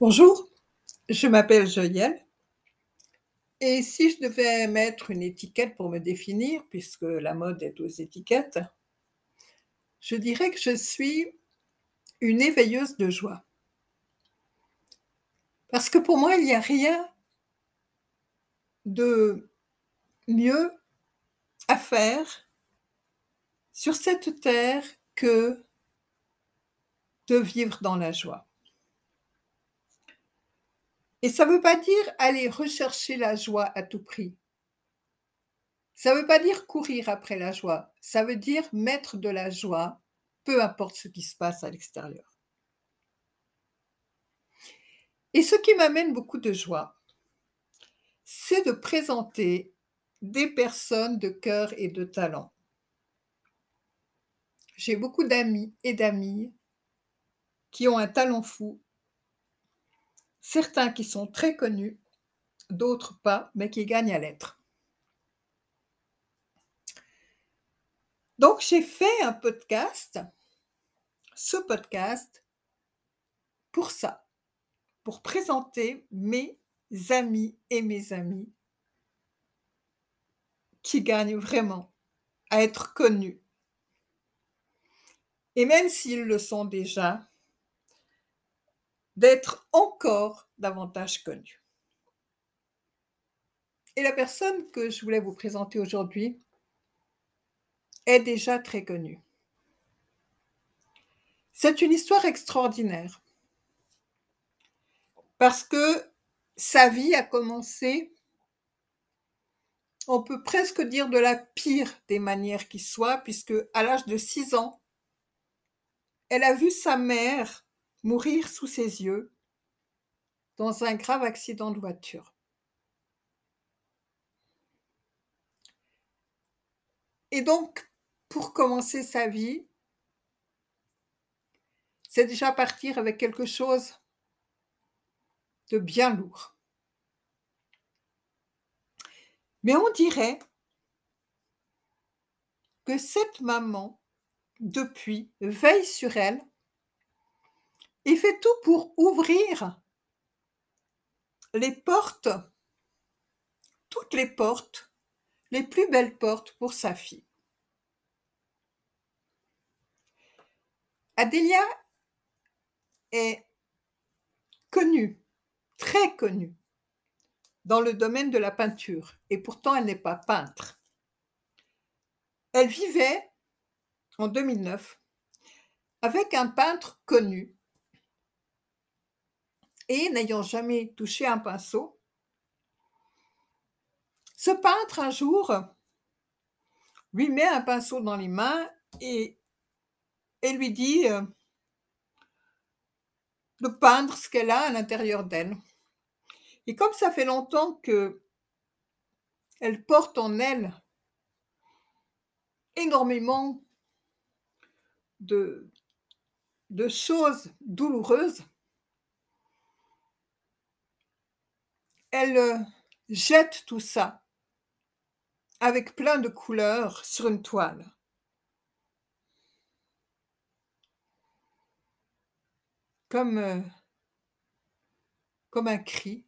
Bonjour, je m'appelle Joyelle et si je devais mettre une étiquette pour me définir, puisque la mode est aux étiquettes, je dirais que je suis une éveilleuse de joie. Parce que pour moi, il n'y a rien de mieux à faire sur cette terre que de vivre dans la joie. Et ça ne veut pas dire aller rechercher la joie à tout prix. Ça ne veut pas dire courir après la joie. Ça veut dire mettre de la joie, peu importe ce qui se passe à l'extérieur. Et ce qui m'amène beaucoup de joie, c'est de présenter des personnes de cœur et de talent. J'ai beaucoup d'amis et d'amis qui ont un talent fou certains qui sont très connus, d'autres pas, mais qui gagnent à l'être. Donc j'ai fait un podcast, ce podcast, pour ça, pour présenter mes amis et mes amis qui gagnent vraiment à être connus. Et même s'ils le sont déjà, d'être encore davantage connu. Et la personne que je voulais vous présenter aujourd'hui est déjà très connue. C'est une histoire extraordinaire parce que sa vie a commencé, on peut presque dire de la pire des manières qui soient, puisque à l'âge de 6 ans, elle a vu sa mère mourir sous ses yeux dans un grave accident de voiture. Et donc, pour commencer sa vie, c'est déjà partir avec quelque chose de bien lourd. Mais on dirait que cette maman, depuis, veille sur elle il fait tout pour ouvrir les portes, toutes les portes, les plus belles portes pour sa fille. Adélia est connue, très connue, dans le domaine de la peinture, et pourtant elle n'est pas peintre. Elle vivait en 2009 avec un peintre connu et n'ayant jamais touché un pinceau, ce peintre un jour lui met un pinceau dans les mains et, lui dit euh, de peindre ce qu'elle a à l'intérieur d'elle. Et comme ça fait longtemps que elle porte en elle énormément de, de choses douloureuses, elle euh, jette tout ça avec plein de couleurs sur une toile. Comme, euh, comme un cri.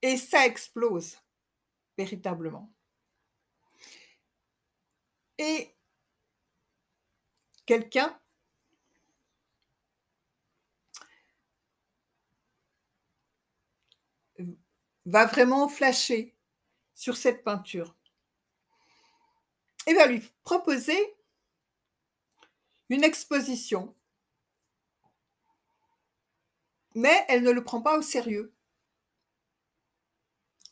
Et ça explose véritablement. Et quelqu'un va vraiment flasher sur cette peinture et va lui proposer une exposition. Mais elle ne le prend pas au sérieux.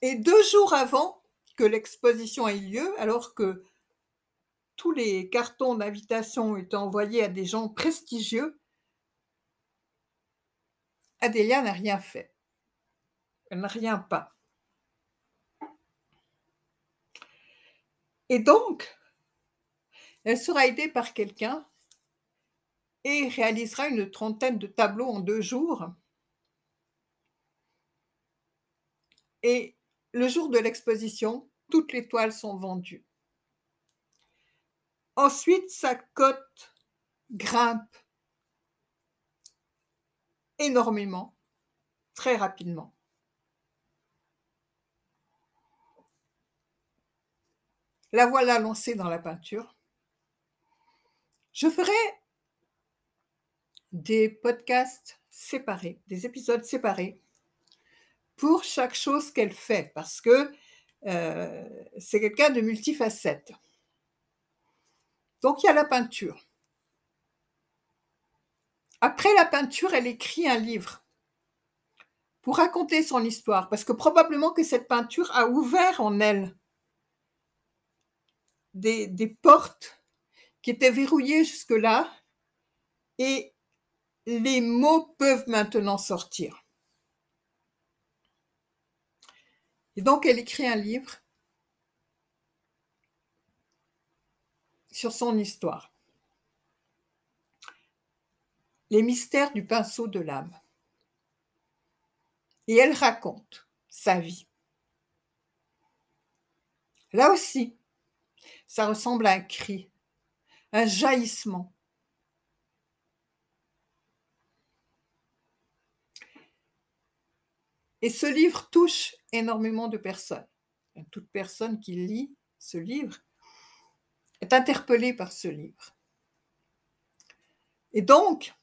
Et deux jours avant que l'exposition ait lieu, alors que tous les cartons d'invitation étaient envoyés à des gens prestigieux, Adélia n'a rien fait. Rien pas. Et donc, elle sera aidée par quelqu'un et réalisera une trentaine de tableaux en deux jours. Et le jour de l'exposition, toutes les toiles sont vendues. Ensuite, sa cote grimpe énormément, très rapidement. La voilà lancée dans la peinture. Je ferai des podcasts séparés, des épisodes séparés pour chaque chose qu'elle fait, parce que euh, c'est quelqu'un de multifacette. Donc il y a la peinture. Après la peinture, elle écrit un livre pour raconter son histoire, parce que probablement que cette peinture a ouvert en elle des, portes qui étaient verrouillées jusque-là, et les mots peuvent maintenant sortir. Et donc, elle écrit un livre sur son histoire. Les mystères du pinceau de l'âme. Et elle raconte sa vie. Là aussi, ça ressemble à un cri, un jaillissement. Et ce livre touche énormément de personnes. Toute personne qui lit ce livre est interpellée par ce livre. Et donc,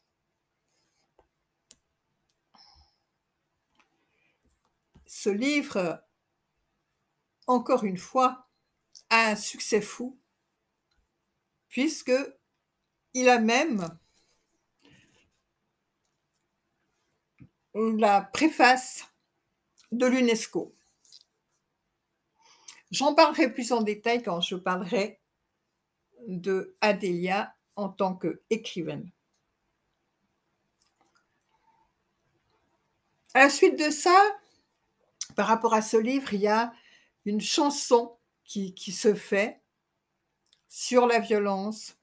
ce livre, encore une fois, un succès fou, puisque il a même la préface de l'UNESCO. J'en parlerai plus en détail quand je parlerai de Adélia en tant qu'écrivaine. À la suite de ça, par rapport à ce livre, il y a une chanson qui, se fait sur la violence,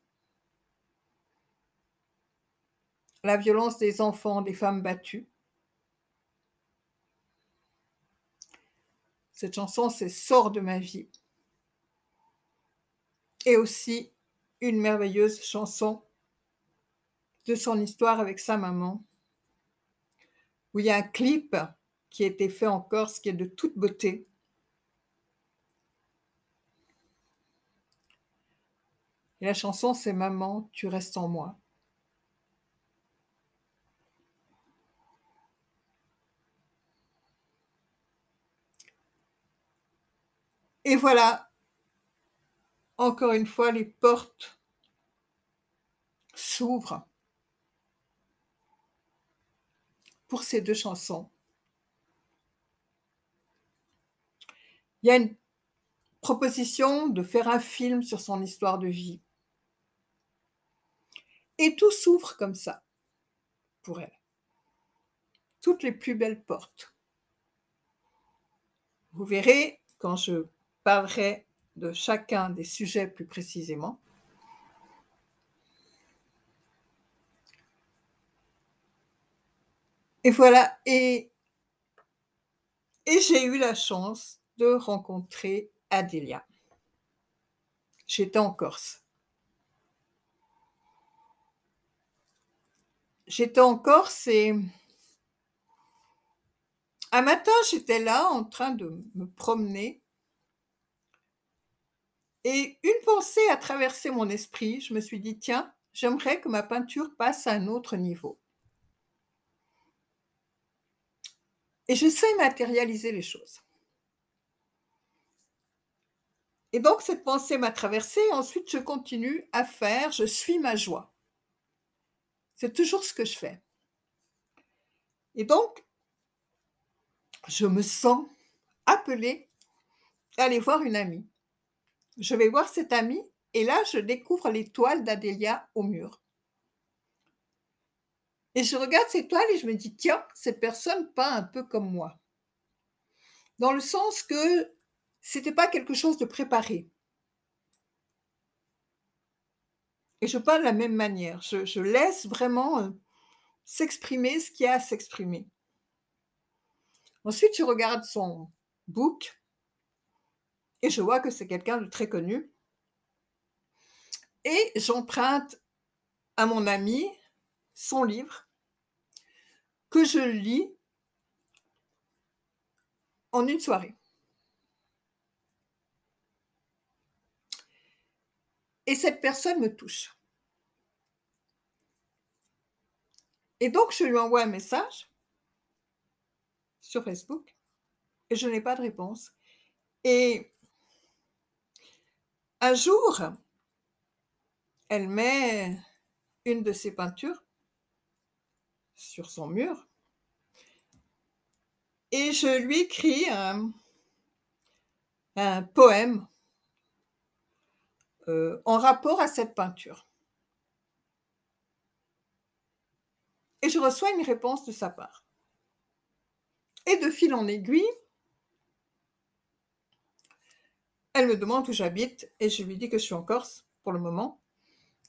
la violence des enfants, des femmes battues. Cette chanson, c'est Sort de ma vie. Et aussi une merveilleuse chanson de son histoire avec sa maman, où il y a un clip qui a été fait en Corse qui est de toute beauté. Et la chanson, c'est Maman, tu restes en moi. Et voilà, encore une fois, les portes s'ouvrent pour ces deux chansons. Il y a une proposition de faire un film sur son histoire de vie. Et tout s'ouvre comme ça pour elle. Toutes les plus belles portes. Vous verrez quand je parlerai de chacun des sujets plus précisément. Et voilà, et, j'ai eu la chance de rencontrer Adélia. J'étais en Corse. J'étais en Corse et un matin, j'étais là en train de me promener et une pensée a traversé mon esprit. Je me suis dit, tiens, j'aimerais que ma peinture passe à un autre niveau. Et je sais matérialiser les choses. Et donc cette pensée m'a traversée. Ensuite, je continue à faire, je suis ma joie. C'est toujours ce que je fais. Et donc, je me sens appelée à aller voir une amie je vais voir cette amie et là, je découvre les toiles d'Adélia au mur. Et je regarde ces toiles et je me dis, tiens, cette personne peint un peu comme moi. Dans le sens que c'était pas quelque chose de préparé. Et je peins de la même manière. Je, laisse vraiment euh, s'exprimer ce qui a à s'exprimer. Ensuite, je regarde son book et je vois que c'est quelqu'un de très connu. Et j'emprunte à mon ami son livre que je lis en une soirée. Et cette personne me touche. Et donc, je lui envoie un message sur Facebook et je n'ai pas de réponse. Et un jour, elle met une de ses peintures sur son mur et je lui écris un, poème euh, en rapport à cette peinture. Et je reçois une réponse de sa part. Et de fil en aiguille, elle me demande où j'habite et je lui dis que je suis en Corse pour le moment.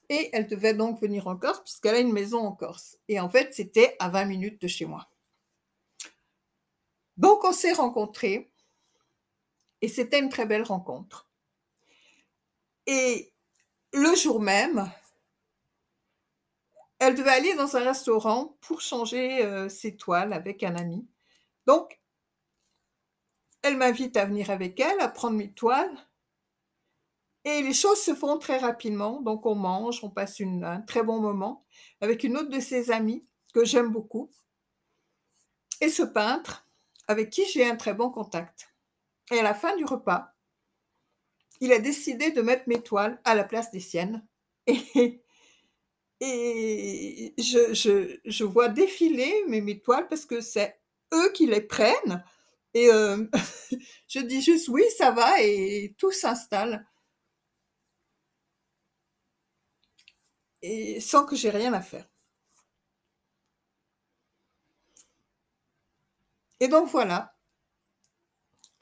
Et elle devait donc venir en Corse puisqu'elle a une maison en Corse. Et en fait, c'était à 20 minutes de chez moi. Donc, on s'est rencontrés et c'était une très belle rencontre. Et le jour même, elle devait aller dans un restaurant pour changer euh, ses toiles avec un ami. Donc, elle m'invite à venir avec elle, à prendre mes toiles. Et les choses se font très rapidement. Donc, on mange, on passe un très bon moment avec une autre de ses amies que j'aime beaucoup. Et ce peintre, avec qui j'ai un très bon contact. Et à la fin du repas, il a décidé de mettre mes toiles à la place des siennes. Et, je, vois défiler mes, mes toiles parce que c'est eux qui les prennent. Et euh, je dis juste oui, ça va, et tout s'installe. Et sans que j'ai rien à faire. Et donc voilà,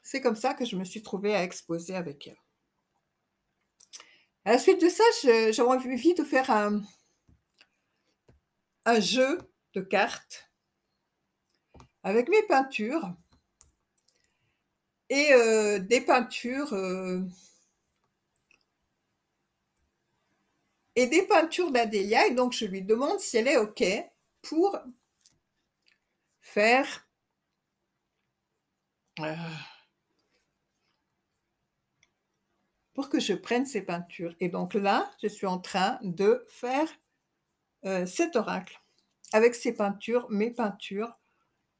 c'est comme ça que je me suis trouvée à exposer avec elle. À la suite de ça, j'avais envie de faire un, un jeu de cartes avec mes peintures et euh, des peintures euh, et des peintures d'Adélia. Et donc, je lui demande si elle est OK pour faire euh, pour que je prenne ces peintures. Et donc là, je suis en train de faire euh, cet oracle avec ces peintures, mes peintures,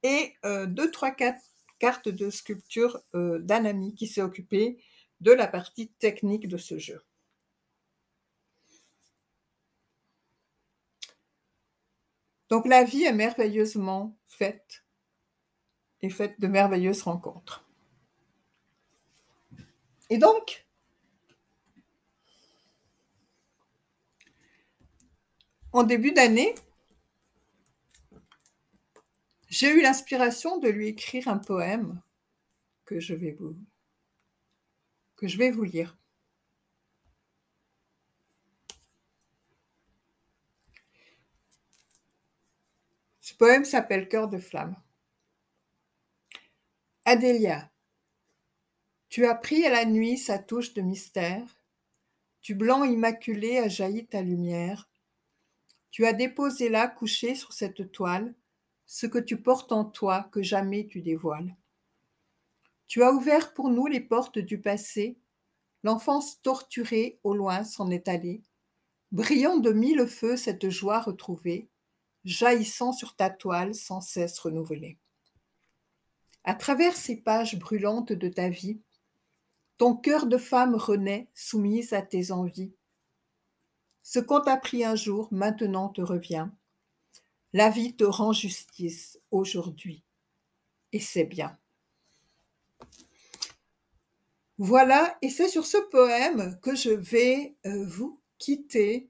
et euh, deux, trois, quatre cartes de sculpture d'un ami qui s'est occupé de la partie technique de ce jeu. Donc la vie est merveilleusement faite et faites de merveilleuses rencontres. Et donc, en début d'année, j'ai eu l'inspiration de lui écrire un poème que je vais vous, lire. Ce poème s'appelle Cœur de flamme. Adélia, tu as pris à la nuit sa touche de mystère, du blanc immaculé a jailli ta lumière, tu as déposé là, couché sur cette toile, ce que tu portes en toi que jamais tu dévoiles. Tu as ouvert pour nous les portes du passé, l'enfance torturée au loin s'en est allée, brillant de mille feux cette joie retrouvée, jaillissant sur ta toile sans cesse renouvelée. À travers ces pages brûlantes de ta vie, ton cœur de femme renaît soumise à tes envies. Ce qu'on t'a pris un jour maintenant te revient. La vie te rend justice aujourd'hui. Et c'est bien. Voilà, et c'est sur ce poème que je vais euh, vous quitter.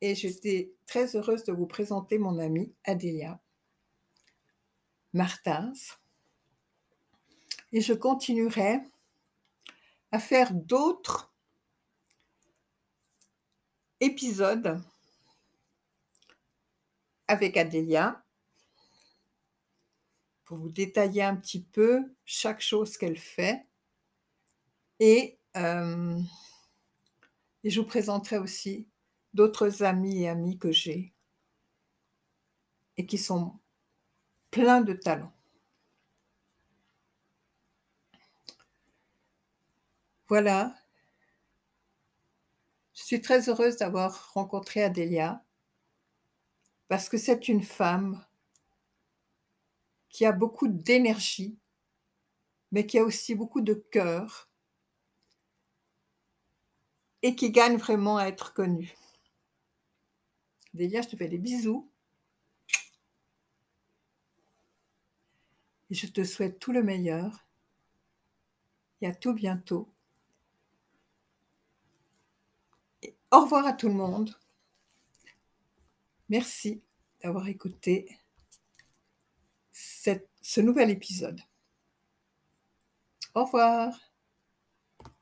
Et j'étais très heureuse de vous présenter mon amie Adélia. Martins. Et je continuerai à faire d'autres épisodes avec Adélia pour vous détailler un petit peu chaque chose qu'elle fait. Et, euh, et je vous présenterai aussi d'autres amis et amis que j'ai et qui sont pleins de talent. Voilà. Je suis très heureuse d'avoir rencontré Adélia parce que c'est une femme qui a beaucoup d'énergie, mais qui a aussi beaucoup de cœur et qui gagne vraiment à être connue. Adélia, je te fais des bisous. Et je te souhaite tout le meilleur. Et à tout bientôt. Au revoir à tout le monde. Merci d'avoir écouté ce nouvel épisode. Au revoir.